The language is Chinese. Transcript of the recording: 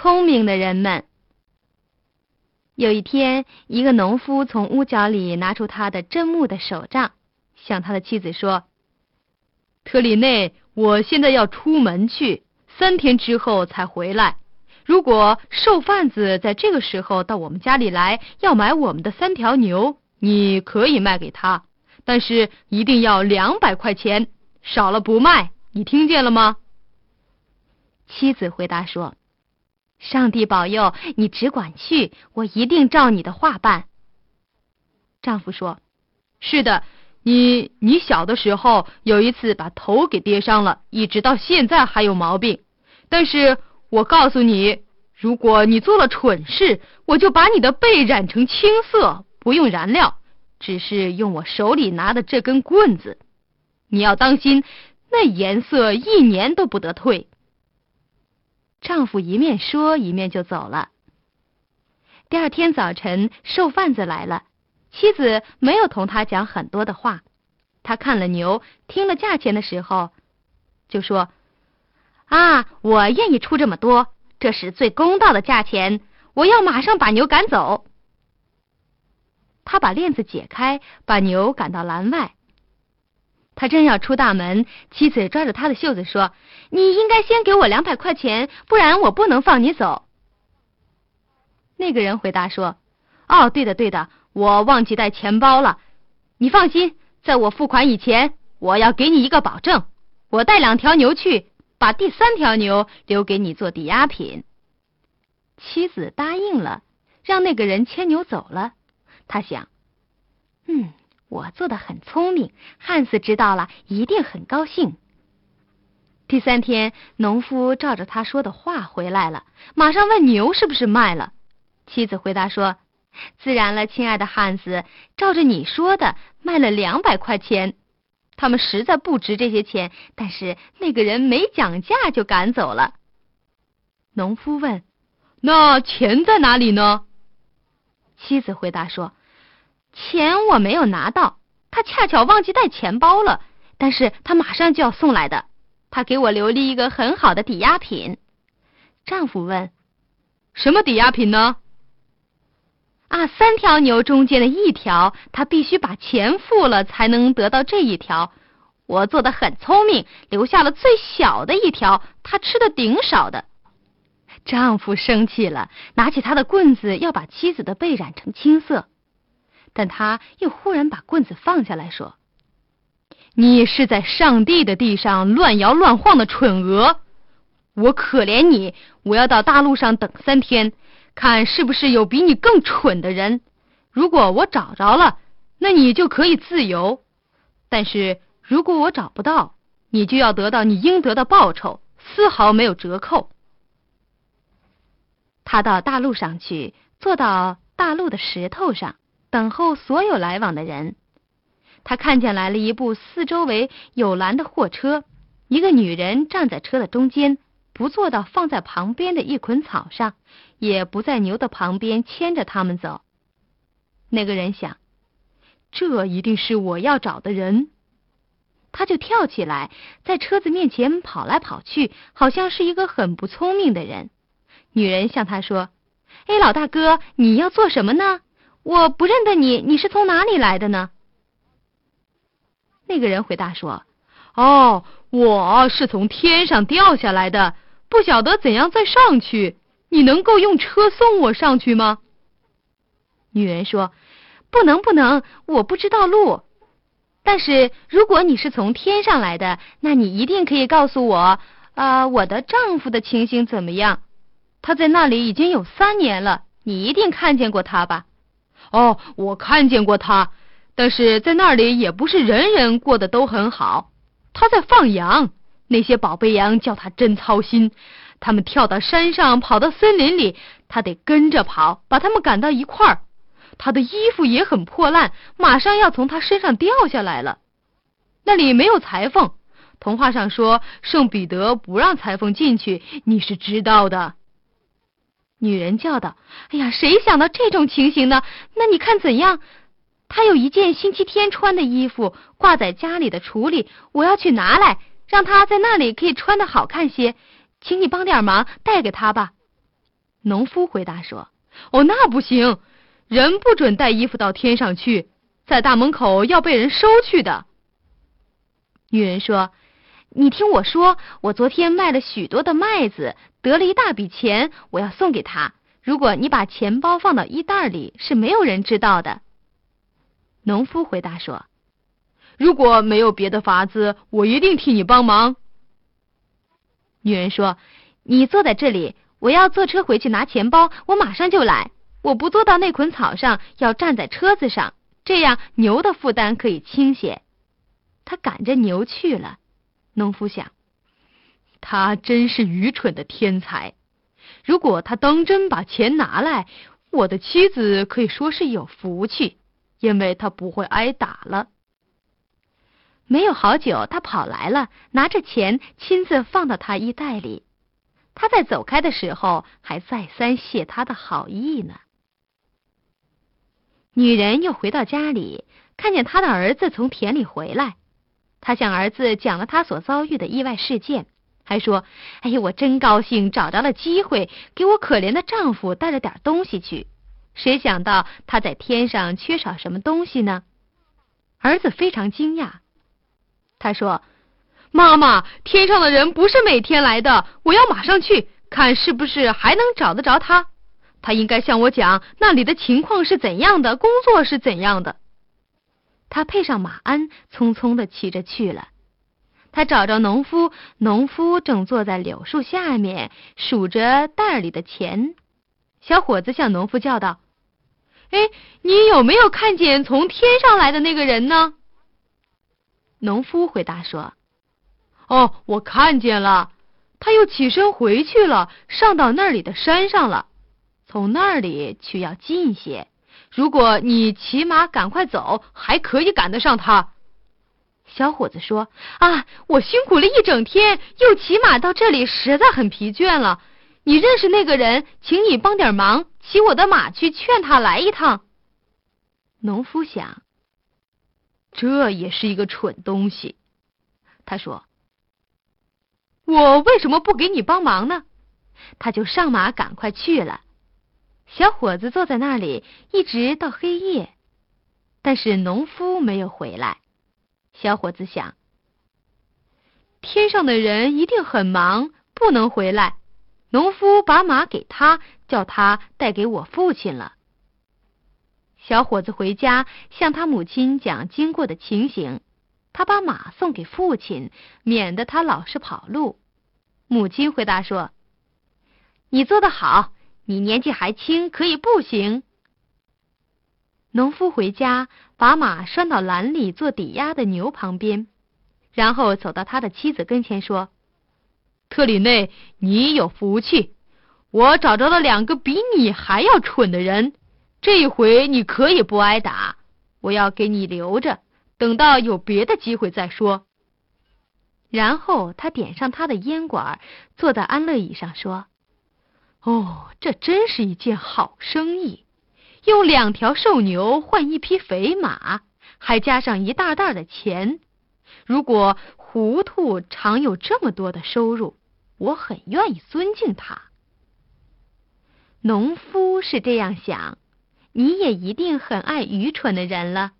聪明的人们。有一天，一个农夫从屋角里拿出他的真木的手杖，向他的妻子说：“特里内，我现在要出门去，三天之后才回来。如果瘦贩子在这个时候到我们家里来，要买我们的三条牛，你可以卖给他，但是一定要两百块钱，少了不卖。你听见了吗？”妻子回答说：“上帝保佑，你只管去，我一定照你的话办。”丈夫说：“是的，你你小的时候有一次把头给跌伤了，一直到现在还有毛病。但是我告诉你，如果你做了蠢事，我就把你的背染成青色，不用燃料，只是用我手里拿的这根棍子。你要当心，那颜色一年都不得退。”丈夫一面说，一面就走了。第二天早晨，瘦贩子来了，妻子没有同他讲很多的话。他看了牛，听了价钱的时候，就说：“啊，我愿意出这么多，这是最公道的价钱。我要马上把牛赶走。”他把链子解开，把牛赶到栏外。他正要出大门，妻子抓着他的袖子说：“你应该先给我两百块钱，不然我不能放你走。”那个人回答说：“哦，对的，对的，我忘记带钱包了。你放心，在我付款以前，我要给你一个保证，我带两条牛去，把第三条牛留给你做抵押品。”妻子答应了，让那个人牵牛走了。他想：“嗯。”我做的很聪明，汉斯知道了一定很高兴。第三天，农夫照着他说的话回来了，马上问牛是不是卖了。妻子回答说：“自然了，亲爱的汉斯，照着你说的，卖了两百块钱。他们实在不值这些钱，但是那个人没讲价就赶走了。”农夫问：“那钱在哪里呢？”妻子回答说。钱我没有拿到，他恰巧忘记带钱包了。但是他马上就要送来的，他给我留了一个很好的抵押品。丈夫问：“什么抵押品呢？”啊，三条牛中间的一条，他必须把钱付了才能得到这一条。我做的很聪明，留下了最小的一条，他吃的顶少的。丈夫生气了，拿起他的棍子要把妻子的背染成青色。但他又忽然把棍子放下来说：“你是在上帝的地上乱摇乱晃的蠢鹅！我可怜你，我要到大路上等三天，看是不是有比你更蠢的人。如果我找着了，那你就可以自由；但是如果我找不到，你就要得到你应得的报酬，丝毫没有折扣。”他到大路上去，坐到大路的石头上。等候所有来往的人，他看见来了一部四周围有栏的货车，一个女人站在车的中间，不坐到放在旁边的一捆草上，也不在牛的旁边牵着他们走。那个人想，这一定是我要找的人，他就跳起来，在车子面前跑来跑去，好像是一个很不聪明的人。女人向他说：“哎，老大哥，你要做什么呢？”我不认得你，你是从哪里来的呢？那个人回答说：“哦，我是从天上掉下来的，不晓得怎样再上去。你能够用车送我上去吗？”女人说：“不能，不能，我不知道路。但是如果你是从天上来的，那你一定可以告诉我，啊，我的丈夫的情形怎么样？他在那里已经有三年了，你一定看见过他吧？”哦，我看见过他，但是在那里也不是人人过得都很好。他在放羊，那些宝贝羊叫他真操心。他们跳到山上，跑到森林里，他得跟着跑，把他们赶到一块儿。他的衣服也很破烂，马上要从他身上掉下来了。那里没有裁缝，童话上说圣彼得不让裁缝进去，你是知道的。女人叫道：“哎呀，谁想到这种情形呢？那你看怎样？他有一件星期天穿的衣服挂在家里的橱里，我要去拿来，让他在那里可以穿的好看些。请你帮点忙，带给他吧。”农夫回答说：“哦，那不行，人不准带衣服到天上去，在大门口要被人收去的。”女人说：“你听我说，我昨天卖了许多的麦子，得了一大笔钱，我要送给他。如果你把钱包放到衣袋里，是没有人知道的。”农夫回答说：“如果没有别的法子，我一定替你帮忙。”女人说：“你坐在这里，我要坐车回去拿钱包，我马上就来。我不坐到那捆草上，要站在车子上，这样牛的负担可以轻些。”他赶着牛去了。农夫想，他真是愚蠢的天才。如果他当真把钱拿来，我的妻子可以说是有福气，因为他不会挨打了。没有好久，他跑来了，拿着钱，亲自放到他衣袋里。他在走开的时候，还再三谢他的好意呢。女人又回到家里，看见他的儿子从田里回来。他向儿子讲了他所遭遇的意外事件，还说：“哎呀，我真高兴找着了机会，给我可怜的丈夫带了点东西去。谁想到他在天上缺少什么东西呢？”儿子非常惊讶，他说：“妈妈，天上的人不是每天来的，我要马上去看是不是还能找得着他。他应该向我讲那里的情况是怎样的，工作是怎样的。”他配上马鞍，匆匆的骑着去了。他找着农夫，农夫正坐在柳树下面数着袋里的钱。小伙子向农夫叫道：“哎，你有没有看见从天上来的那个人呢？”农夫回答说：“哦，我看见了。他又起身回去了，上到那里的山上了。从那里去要近些。”如果你骑马赶快走，还可以赶得上他。小伙子说：“啊，我辛苦了一整天，又骑马到这里，实在很疲倦了。你认识那个人，请你帮点忙，骑我的马去劝他来一趟。”农夫想，这也是一个蠢东西。他说：“我为什么不给你帮忙呢？”他就上马赶快去了。小伙子坐在那里，一直到黑夜，但是农夫没有回来。小伙子想：天上的人一定很忙，不能回来。农夫把马给他，叫他带给我父亲了。小伙子回家，向他母亲讲经过的情形。他把马送给父亲，免得他老是跑路。母亲回答说：“你做得好。”你年纪还轻，可以步行。农夫回家，把马拴到栏里做抵押的牛旁边，然后走到他的妻子跟前说：“特里内，你有福气，我找着了两个比你还要蠢的人。这一回你可以不挨打，我要给你留着，等到有别的机会再说。”然后他点上他的烟管，坐在安乐椅上说。哦，这真是一件好生意！用两条瘦牛换一匹肥马，还加上一大袋的钱。如果糊涂常有这么多的收入，我很愿意尊敬他。农夫是这样想，你也一定很爱愚蠢的人了。